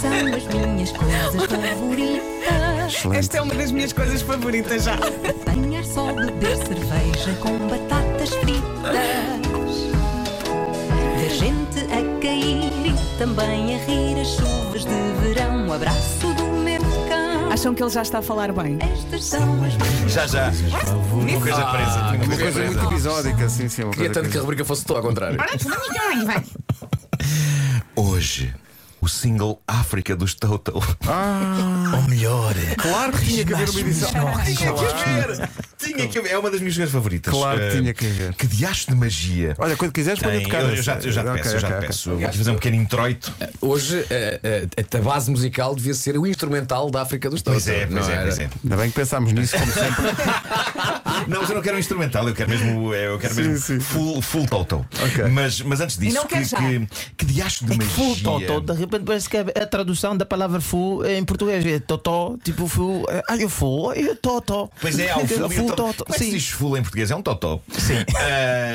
são as minhas coisas favoritas. Excelente. Esta é uma das minhas coisas favoritas já. Apanhar só, beber cerveja com batatas fritas. Ver gente a cair e também a rir as chuvas de verão. Um abraço do meu cão. Acham que ele já está a falar bem? Estas são as minhas Já, já. Uma coisa presa. Uma Uma coisa coisa muito episódica, sim, sim. Uma Queria coisa tanto que a rubrica fosse toda ao contrário. Hoje, o single África dos Toto. Ou melhor, Claro que tinha que haver uma edição. Tinha que haver! Tinha que haver. É uma das minhas coisas favoritas. Claro que Eh, tinha que haver. Que diacho de magia. Olha, quando quiseres, pode tocar. eu, eu já, eu já te peço, eu já te peço. Vou fazer um pequeno introito. hoje eh, eh, a base musical devia ser o instrumental da África dos Totos. Pois é, pois não é, pois é. Ainda bem que pensámos nisso, como sempre. Não, mas eu não quero um instrumental, eu quero mesmo, eu quero Sim, mesmo sim. Full, full Toto. Mas, mas antes disso, não que, que, que diacho de É que magia. full totó, de repente parece que é a tradução da palavra full em português é totó, tipo full. é, Ah, eu full, eu totó. Pois é, há o full, e o full toto. totó. Como é que diz full em português? É um totó. Sim.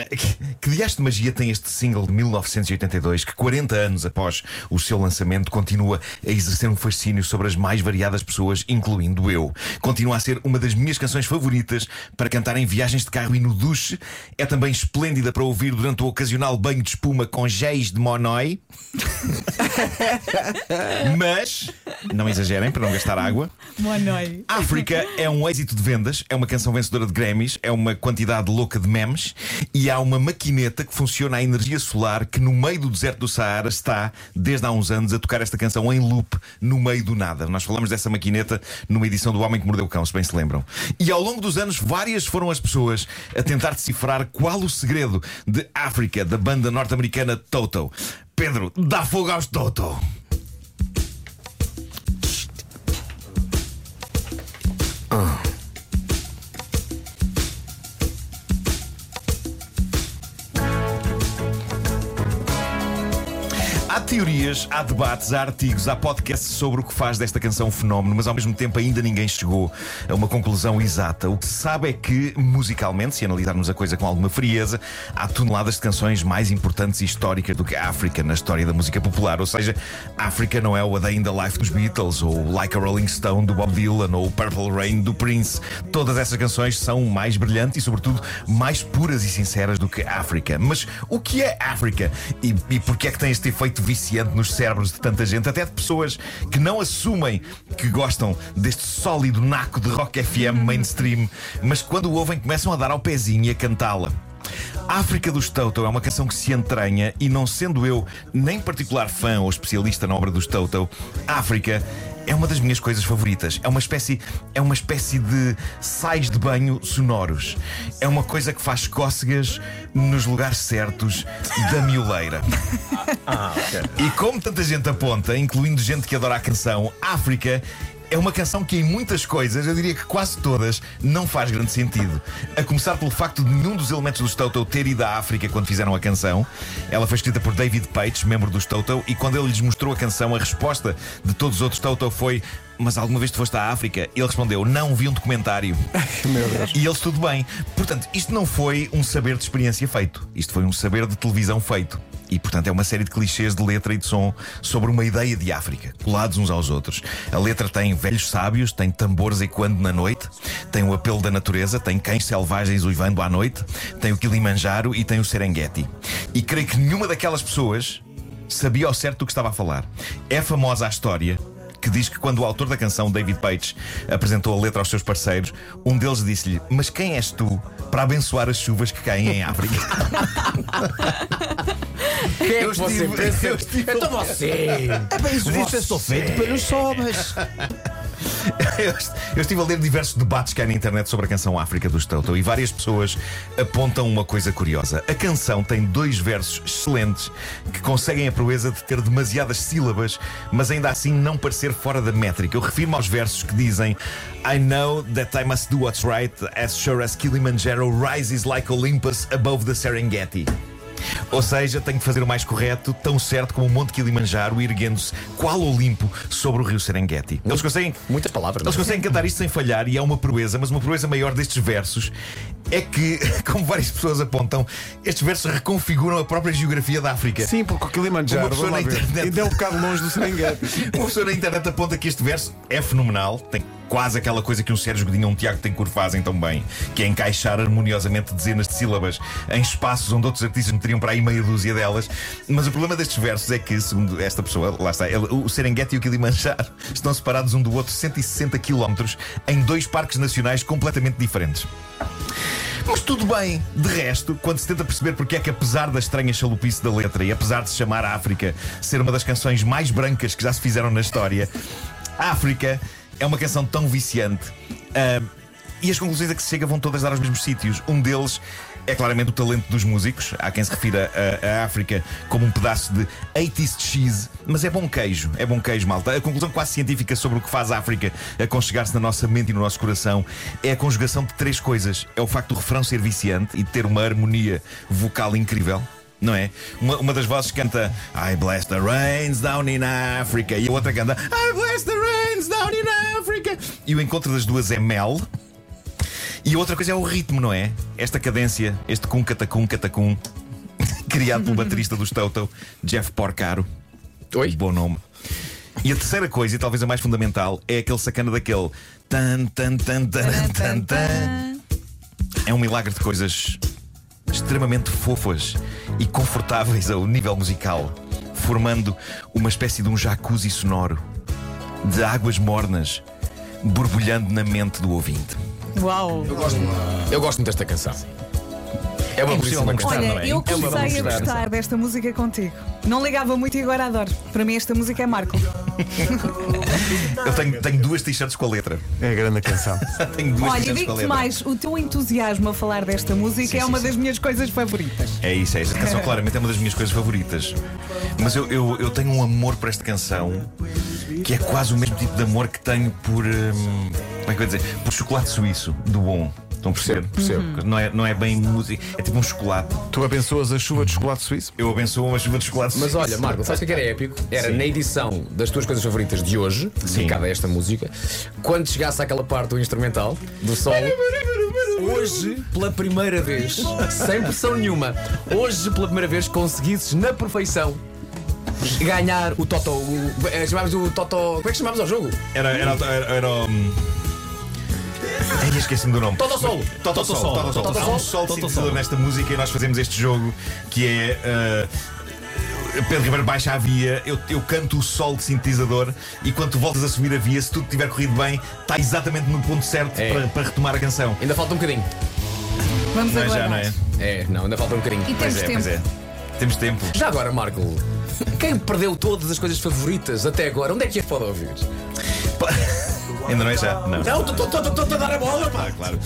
que, que diacho de magia tem este single de 1982 que 40 anos após o seu lançamento continua a exercer um fascínio sobre as mais variadas pessoas, incluindo eu. Continua a ser uma das minhas canções favoritas para cantar em viagens de carro e no duche. É também esplêndida para ouvir durante o ocasional banho de espuma com géis de monói. Mas, não exagerem para não gastar água. Boa noite. África é um êxito de vendas, é uma canção vencedora de Grammys, é uma quantidade louca de memes e há uma maquineta que funciona à energia solar que no meio do deserto do Saara está, desde há uns anos, a tocar esta canção em loop no meio do nada. Nós falamos dessa maquineta numa edição do Homem que Mordeu o Cão, se bem se lembram. E ao longo dos anos, várias foram as pessoas a tentar decifrar qual o segredo de África, da banda norte-americana Toto. Pedro, dá fogo aos Toto! Há teorias, há debates, há artigos, há podcasts sobre o que faz desta canção um fenómeno, mas ao mesmo tempo ainda ninguém chegou a uma conclusão exata. O que se sabe é que, musicalmente, se analisarmos a coisa com alguma frieza, há toneladas de canções mais importantes e históricas do que a África na história da música popular. Ou seja, África não é o A Day in the Life dos Beatles, ou Like a Rolling Stone do Bob Dylan, ou Purple Rain do Prince. Todas essas canções são mais brilhantes e, sobretudo, mais puras e sinceras do que África. Mas o que é África? E, e porquê é que tem este efeito viciante nos cérebros de tanta gente, até de pessoas que não assumem que gostam deste sólido naco de rock FM mainstream, mas quando o ouvem começam a dar ao pezinho e a cantá-la. África dos Toto é uma canção que se entranha e não sendo eu nem particular fã ou especialista na obra dos Toto, África é uma das minhas coisas favoritas. É uma espécie, é uma espécie de sais de banho sonoros. É uma coisa que faz cócegas nos lugares certos da mioleira. E como tanta gente aponta, incluindo gente que adora a canção, África é uma canção que em muitas coisas, eu diria que quase todas, não faz grande sentido. A começar pelo facto de nenhum dos elementos dos Toto ter ido à África quando fizeram a canção. Ela foi escrita por David Page, membro dos Toto, e quando ele lhes mostrou a canção, a resposta de todos os outros Toto foi. Mas alguma vez tu foste à África? Ele respondeu: Não, vi um documentário. Meu Deus. E eles tudo bem. Portanto, isto não foi um saber de experiência feito. Isto foi um saber de televisão feito. E, portanto, é uma série de clichês de letra e de som sobre uma ideia de África, colados uns aos outros. A letra tem velhos sábios, tem tambores ecoando na noite, tem o apelo da natureza, tem cães selvagens uivando à noite, tem o Kilimanjaro e tem o Serengeti. E creio que nenhuma daquelas pessoas sabia ao certo do que estava a falar. É famosa a história que diz que quando o autor da canção, David Page, apresentou a letra aos seus parceiros, um deles disse-lhe: Mas quem és tu para abençoar as chuvas que caem em África? Quem é Eu que você pensa? Então você! É bem isso, é só feito pelos sobras. Eu est- eu estive a ler diversos debates que há na internet sobre a canção África dos Toto e várias pessoas apontam uma coisa curiosa. A canção tem dois versos excelentes que conseguem a proeza de ter demasiadas sílabas, mas ainda assim não parecer fora da métrica. Eu refiro-me aos versos que dizem I know that I must do what's right as sure as Kilimanjaro rises like Olympus above the Serengeti. Ou seja, tenho que fazer o mais correto, tão certo como o Monte Kilimanjaro, erguendo-se qual Olimpo sobre o rio Serengeti. Eles conseguem. Muitas palavras. não Eles é? conseguem cantar isto sem falhar e é uma proeza, mas uma proeza maior destes versos é que, como várias pessoas apontam, estes versos reconfiguram a própria geografia da África. Sim, porque o Kilimanjaro, Uma pessoa na internet- ainda é um bocado longe do Serengeti. Uma pessoa na internet aponta que este verso é fenomenal, tem quase aquela coisa que um Sérgio Godinho ou um Tiago Tencourt fazem tão bem, que é encaixar harmoniosamente dezenas de sílabas em espaços onde outros artistas meteriam para aí meia dúzia delas. Mas o problema destes versos é que, segundo esta pessoa, lá está, ele- o Serengeti e o Kilimanjaro estão separados um do outro 160 km em dois parques nacionais completamente diferentes. Mas tudo bem, de resto, quando se tenta perceber porque é que, apesar da estranha chalupice da letra e apesar de se chamar África ser uma das canções mais brancas que já se fizeram na história, África é uma canção tão viciante. ah, e as conclusões a que se chega vão todas dar aos mesmos sítios. Um deles é claramente o talento dos músicos. Há quem se refira a, a África como um pedaço de 80s cheese, mas é bom queijo. É bom queijo, malta. A conclusão quase científica sobre o que faz a África aconchegar-se na nossa mente e no nosso coração é a conjugação de três coisas: é o facto do refrão ser viciante e de ter uma harmonia vocal incrível. Não é? Uma, uma das vozes canta I bless the rains down in Africa e a outra canta I bless the E o encontro das duas é mel. E outra coisa é o ritmo, não é? Esta cadência, este cum catacum catacum, criado pelo baterista dos Toto, Jeff Porcaro. Oi? Bom nome. E a terceira coisa, e talvez a mais fundamental, é aquele sacana daquele tan tan tan tan tan tan. É um milagre de coisas extremamente fofas e confortáveis ao nível musical, formando uma espécie de um jacuzzi sonoro de águas mornas borbulhando na mente do ouvinte. Uau! Eu gosto muito desta canção. É uma impossível belíssima não canção. gostar, Olha, não é? eu É comecei a velocidade. gostar desta música contigo. Não ligava muito e agora adoro. Para mim, esta música é Marco. Eu tenho, tenho duas t-shirts com a letra. É a grande canção. Tenho duas Olha, a digo-te mais: o teu entusiasmo a falar desta música Sim, é sim, uma sim. das minhas coisas favoritas. É isso, é isso. A canção claramente é uma das minhas coisas favoritas. Mas eu, eu, eu tenho um amor por esta canção que é quase o mesmo tipo de amor que tenho por. hum, como é que eu dizer? Por chocolate suíço, do bom. Estão a perceber? Percebo, percebo. Não, é, não é bem música, é tipo um chocolate. Tu abençoas a chuva de chocolate suíço? Eu abençoo uma chuva de chocolate Mas suíço. olha, Marco, sabes o que era épico? Era Sim. na edição das tuas coisas favoritas de hoje, dedicada a esta música, quando chegasse àquela parte do instrumental, do solo. Hoje, pela primeira vez, sem pressão nenhuma, hoje, pela primeira vez, conseguisses na perfeição ganhar o Toto. O, eh, chamámos o Toto. Como é que chamámos ao jogo? Era, era, era, era o. hum, Ai, esqueci-me do nome. Toto Solo. Toto Sol. Toto Sol. Toto Há um Sol. sol sintetizador Sol. nesta música e nós fazemos este jogo que é. ah, Pedro Ribeiro baixa a via, eu, eu canto o sol de sintetizador e quando tu voltas a subir a via, se tudo tiver corrido bem, está exatamente no ponto certo É. para, para retomar a canção. Ainda falta um bocadinho. Vamos Não é agora. já, não é? É, não, ainda falta um bocadinho. E Pois temos é, tempo. pois é. Temos tempo. Já agora, Marco, quem perdeu todas as coisas favoritas até agora, onde é que as pode ouvir? Ainda não é já? Não. Não, estou a dar a bola, pá. Ah, claro.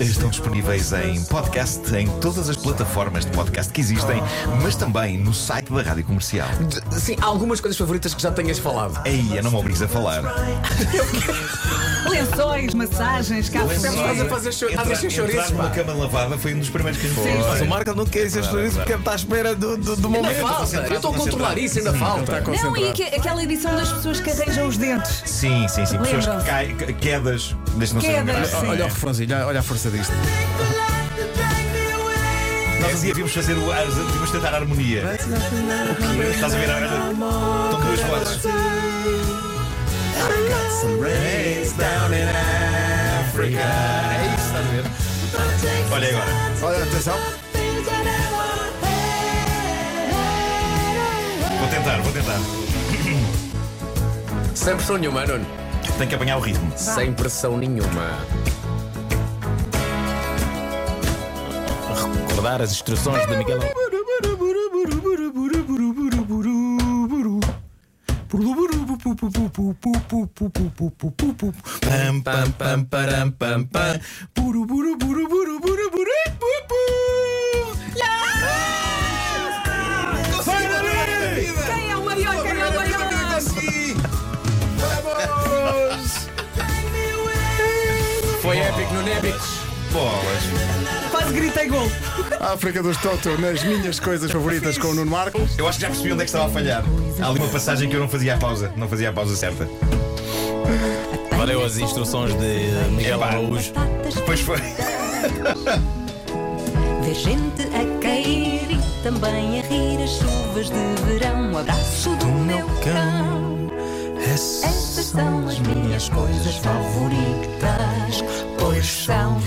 Estão disponíveis em podcast, em todas as plataformas de podcast que existem, mas também no site da Rádio Comercial. Sim, há algumas coisas favoritas que já tenhas falado. Ei, não me obrigues a falar. Lençóis, massagens, café. Estás a fazer cho- estás a encher Entrar, chouriços, entrar numa pá. cama lavada foi um dos primeiros que a gente Sim. fez. Mas o Marco não quer dizer isso porque está à espera do, do, do Ainda momento. falta, eu estou a controlar isso, ainda falta. Não, e aque- aquela edição das pessoas que arranjam os dentes. Sim, sim, sim. Pessoas que Que- quedas, desde não sejam Quedas, graves. sim. Olha o refrãozinho, olha, olha a força disto. Nós um dia devíamos fazer o. a- Devíamos tentar a harmonia. Estás a ver? Olha, Estão duas vozes. É isso, estás a ver? Olha agora. Olha, atenção. Vou tentar, vou tentar. Sem pressão nenhuma, Nuno. Tenho que apanhar o ritmo. Sem pressão nenhuma. Recordar as instruções de Miguel. Pam, pam, pam, param, pam, pam. Épico. Bolas! Faz quase gritei gol. A África dos Toto nas minhas coisas favoritas com o Nuno Marco. Eu acho que já percebi onde é que estava a falhar. Há ali uma passagem que eu não fazia a pausa. Não fazia a pausa certa. Valeu as instruções de Miguel. Araújo. Pois foi. Ver gente a cair e também a rir as chuvas de verão. O abraço do meu cão. Essas são as minhas coisas favoritas pois são.